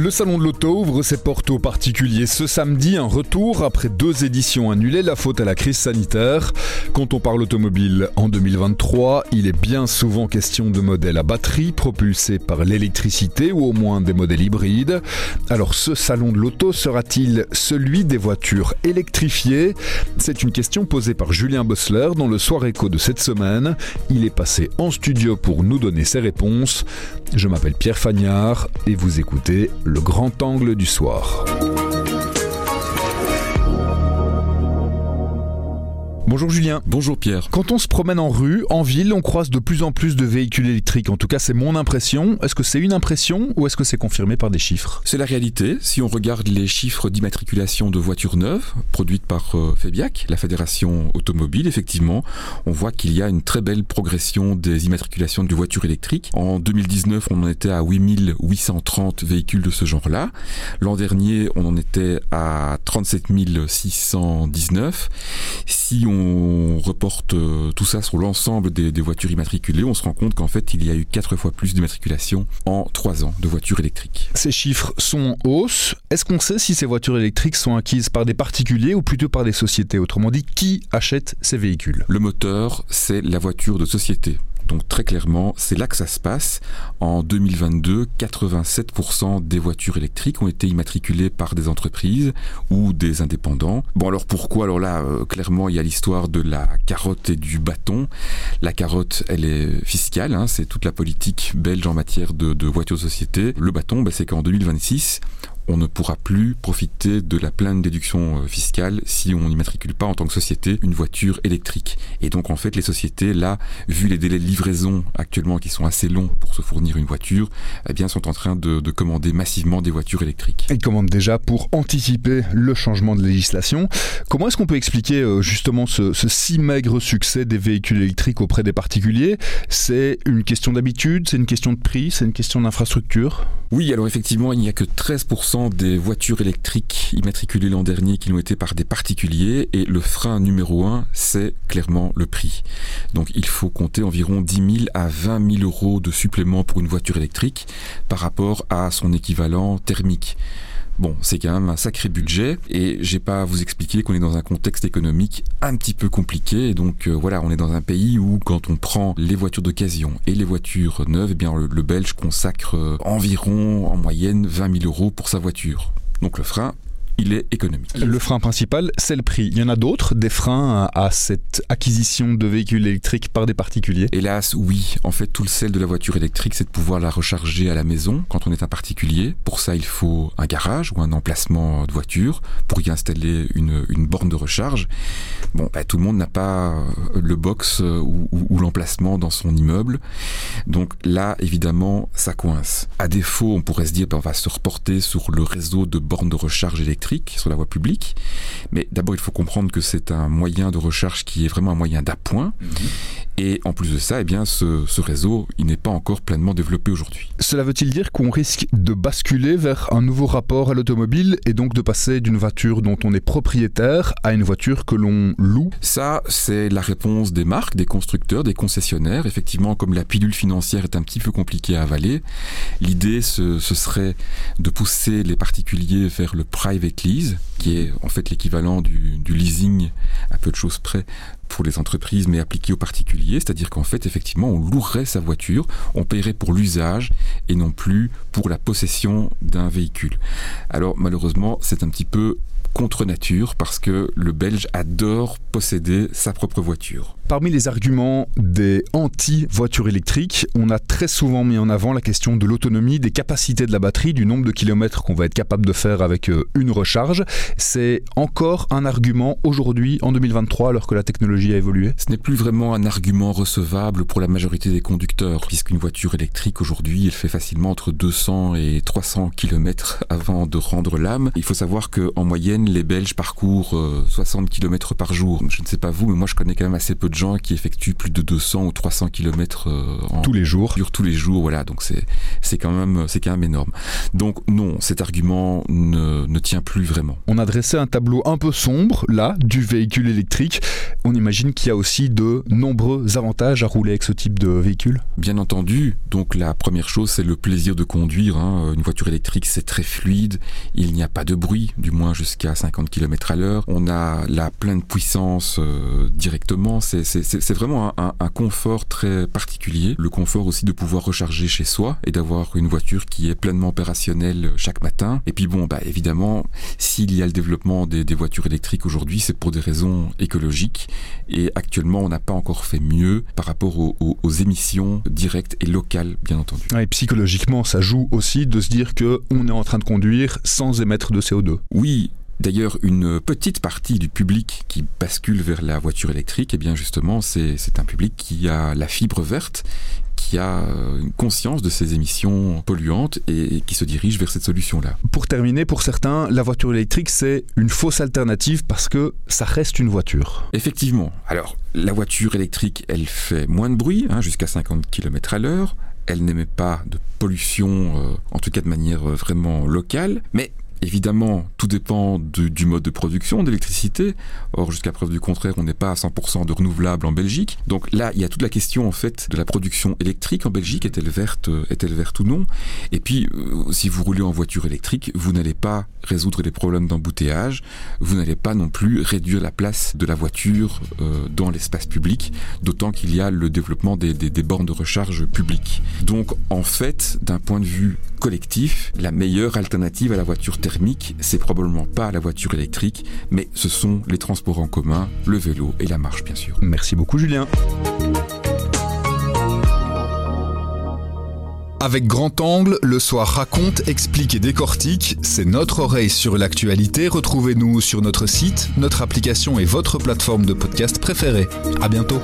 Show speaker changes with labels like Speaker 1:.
Speaker 1: Le salon de l'auto ouvre ses portes aux particuliers ce samedi, un retour après deux éditions annulées, la faute à la crise sanitaire. Quand on parle automobile en 2023, il est bien souvent question de modèles à batterie propulsés par l'électricité ou au moins des modèles hybrides. Alors ce salon de l'auto sera-t-il celui des voitures électrifiées? C'est une question posée par Julien Bossler dans le soir écho de cette semaine. Il est passé en studio pour nous donner ses réponses. Je m'appelle Pierre Fagnard et vous écoutez le grand angle du soir. Bonjour Julien.
Speaker 2: Bonjour Pierre.
Speaker 1: Quand on se promène en rue, en ville, on croise de plus en plus de véhicules électriques. En tout cas, c'est mon impression. Est-ce que c'est une impression ou est-ce que c'est confirmé par des chiffres?
Speaker 2: C'est la réalité. Si on regarde les chiffres d'immatriculation de voitures neuves produites par euh, FEBIAC, la Fédération automobile, effectivement, on voit qu'il y a une très belle progression des immatriculations de voitures électriques. En 2019, on en était à 8830 véhicules de ce genre-là. L'an dernier, on en était à 37 619. Si on on reporte euh, tout ça sur l'ensemble des, voitures immatriculées, on se rend compte qu'en fait, il y a eu quatre fois plus d'immatriculations en trois ans de voitures électriques.
Speaker 1: Ces chiffres sont en hausse. Est-ce qu'on sait si ces voitures électriques sont acquises par des particuliers ou plutôt par des sociétés? Autrement dit, qui achète ces véhicules?
Speaker 2: Le moteur, c'est la voiture de société. Donc très clairement, c'est là que ça se passe. En 2022, 87% des voitures électriques ont été immatriculées par des entreprises ou des indépendants. Bon alors pourquoi? Alors là, euh, clairement, il y a l'histoire de la carotte et du bâton. La carotte, elle est fiscale, hein, c'est toute la politique belge en matière de, de voitures société. Le bâton, ben, c'est qu'en 2026, on ne pourra plus profiter de la pleine déduction euh, fiscale si on n'immatricule pas en tant que société une voiture électrique. Et donc en fait les sociétés là, vu les délais de livraison actuellement qui sont assez longs pour se fournir une voiture, eh bien sont en train de, commander massivement des voitures électriques.
Speaker 1: Ils commandent déjà pour anticiper le changement de législation. Comment est-ce qu'on peut expliquer euh, justement ce, ce si maigre succès des véhicules électriques auprès des particuliers? C'est une question d'habitude, c'est une question de prix, c'est une question d'infrastructure?
Speaker 2: Oui, alors effectivement il n'y a que 13% des voitures électriques immatriculées l'an dernier qui l'ont été par des particuliers et le frein numéro un, c'est clairement le prix. Donc il faut compter environ 10 000 à 20 000 euros de supplément pour une voiture électrique par rapport à son équivalent thermique. Bon, c'est quand même un sacré budget et j'ai pas à vous expliquer qu'on est dans un contexte économique un petit peu compliqué. donc euh, voilà, on est dans un pays où quand on prend les voitures d'occasion et les voitures neuves, eh bien le, le Belge consacre euh, environ en moyenne 20 000 euros pour sa voiture. Donc le frein, il est économique.
Speaker 1: Le frein principal, c'est le prix. Il y en a d'autres, des freins à cette acquisition de véhicules électriques par des particuliers
Speaker 2: Hélas, oui. En fait, tout le sel de la voiture électrique, c'est de pouvoir la recharger à la maison quand on est un particulier. Pour ça, il faut un garage ou un emplacement de voiture pour y installer une, borne de recharge. Bon, bah, tout le monde n'a pas le box euh, ou, l'emplacement dans son immeuble. Donc là, évidemment, ça coince. À défaut, on pourrait se dire, bah, on va se reporter sur le réseau de bornes de recharge électrique sur la voie publique. Mais d'abord, il faut comprendre que c'est un moyen de recharge qui est vraiment un moyen d'appoint. Mhm. Et en plus de ça, eh bien, ce, ce réseau, il n'est pas encore pleinement développé aujourd'hui.
Speaker 1: Cela veut-il dire qu'on risque de basculer vers un nouveau rapport à l'automobile et donc de passer d'une voiture dont on est propriétaire à une voiture que l'on loue?
Speaker 2: Ça, c'est la réponse des marques, des constructeurs, des concessionnaires. Effectivement, comme la pilule financière est un petit peu compliquée à avaler, l'idée, ce, ce serait de pousser les particuliers vers le private lease, qui est en fait l'équivalent du, du leasing à peu de choses près pour les entreprises, mais appliqué aux particuliers, c'est-à-dire qu'en fait, effectivement, on louerait sa voiture, on paierait pour l'usage et non plus pour la possession d'un véhicule. Alors malheureusement, c'est un petit peu contre nature parce que le Belge adore posséder sa propre voiture.
Speaker 1: Parmi les arguments des anti-voitures électriques, on a très souvent mis en avant la question de l'autonomie, des capacités de la batterie, du nombre de kilomètres qu'on va être capable de faire avec euh, une recharge. C'est encore un argument aujourd'hui, en 2023, alors que la technologie a évolué?
Speaker 2: Ce n'est plus vraiment un argument recevable pour la majorité des conducteurs, puisqu'une voiture électrique aujourd'hui, elle fait facilement entre 200 et 300 kilomètres avant de rendre l'âme. Il faut savoir qu'en moyenne, moyenne, les Belges parcourent 60 km par jour. Je ne sais pas vous, mais moi je connais quand même assez peu de gens qui effectuent plus de 200 ou 300 km
Speaker 1: en tous les jours.
Speaker 2: Tous les jours, voilà. Donc c'est c'est quand même c'est quand même énorme. Donc non, cet argument ne, ne tient plus vraiment.
Speaker 1: On a dressé un tableau un peu sombre là du véhicule électrique. On imagine qu'il y a aussi de nombreux avantages à rouler avec ce type de véhicule.
Speaker 2: Bien entendu. Donc la première chose, c'est le plaisir de conduire. Hein. Une voiture électrique, c'est très fluide. Il n'y a pas de bruit, du moins jusqu'à 50 km à l'heure. On a la pleine puissance euh, directement. C'est vraiment un, un, confort très particulier. Le confort aussi de pouvoir recharger chez soi et d'avoir une voiture qui est pleinement opérationnelle chaque matin. Et puis bon, bah évidemment, s'il y a le développement des, des voitures électriques aujourd'hui, c'est pour des raisons écologiques. Et actuellement, on n'a pas encore fait mieux par rapport aux, aux, émissions directes et locales, bien entendu.
Speaker 1: et psychologiquement, ça joue aussi de se dire que on est en train de conduire sans émettre de CO2.
Speaker 2: Oui, D'ailleurs, une petite partie du public qui bascule vers la voiture électrique, eh bien justement, c'est un public qui a la fibre verte, qui a une conscience de ces émissions polluantes et qui se dirige vers cette solution-là.
Speaker 1: Pour terminer, pour certains, la voiture électrique, c'est une fausse alternative parce que ça reste une voiture.
Speaker 2: Effectivement. Alors, la voiture électrique, elle fait moins de bruit, hein, jusqu'à 50 km à l'heure. Elle n'émet pas de pollution, euh, en tout cas de manière euh, vraiment locale. Mais Évidemment, tout dépend du mode de production d'électricité. Or, jusqu'à preuve du contraire, on n'est pas à 100% de renouvelable en Belgique. Donc là, il y a toute la question en fait de la production électrique en Belgique. Est-elle verte, est-elle verte ou non? Et puis, euh, si vous roulez en voiture électrique, vous n'allez pas résoudre les problèmes d'embouteillage. Vous n'allez pas non plus réduire la place de la voiture euh, dans l'espace public. D'autant qu'il y a le développement des, des, des bornes de recharge publiques. Donc, en fait, d'un point de vue collectif, la meilleure alternative à la voiture c'est probablement pas la voiture électrique, mais ce sont les transports en commun, le vélo et la marche bien sûr.
Speaker 1: Merci beaucoup Julien. Avec Grand Angle, le soir raconte, explique et décortique. C'est notre oreille sur l'actualité. Retrouvez-nous sur notre site, notre application et votre plateforme de podcast préférée. À bientôt.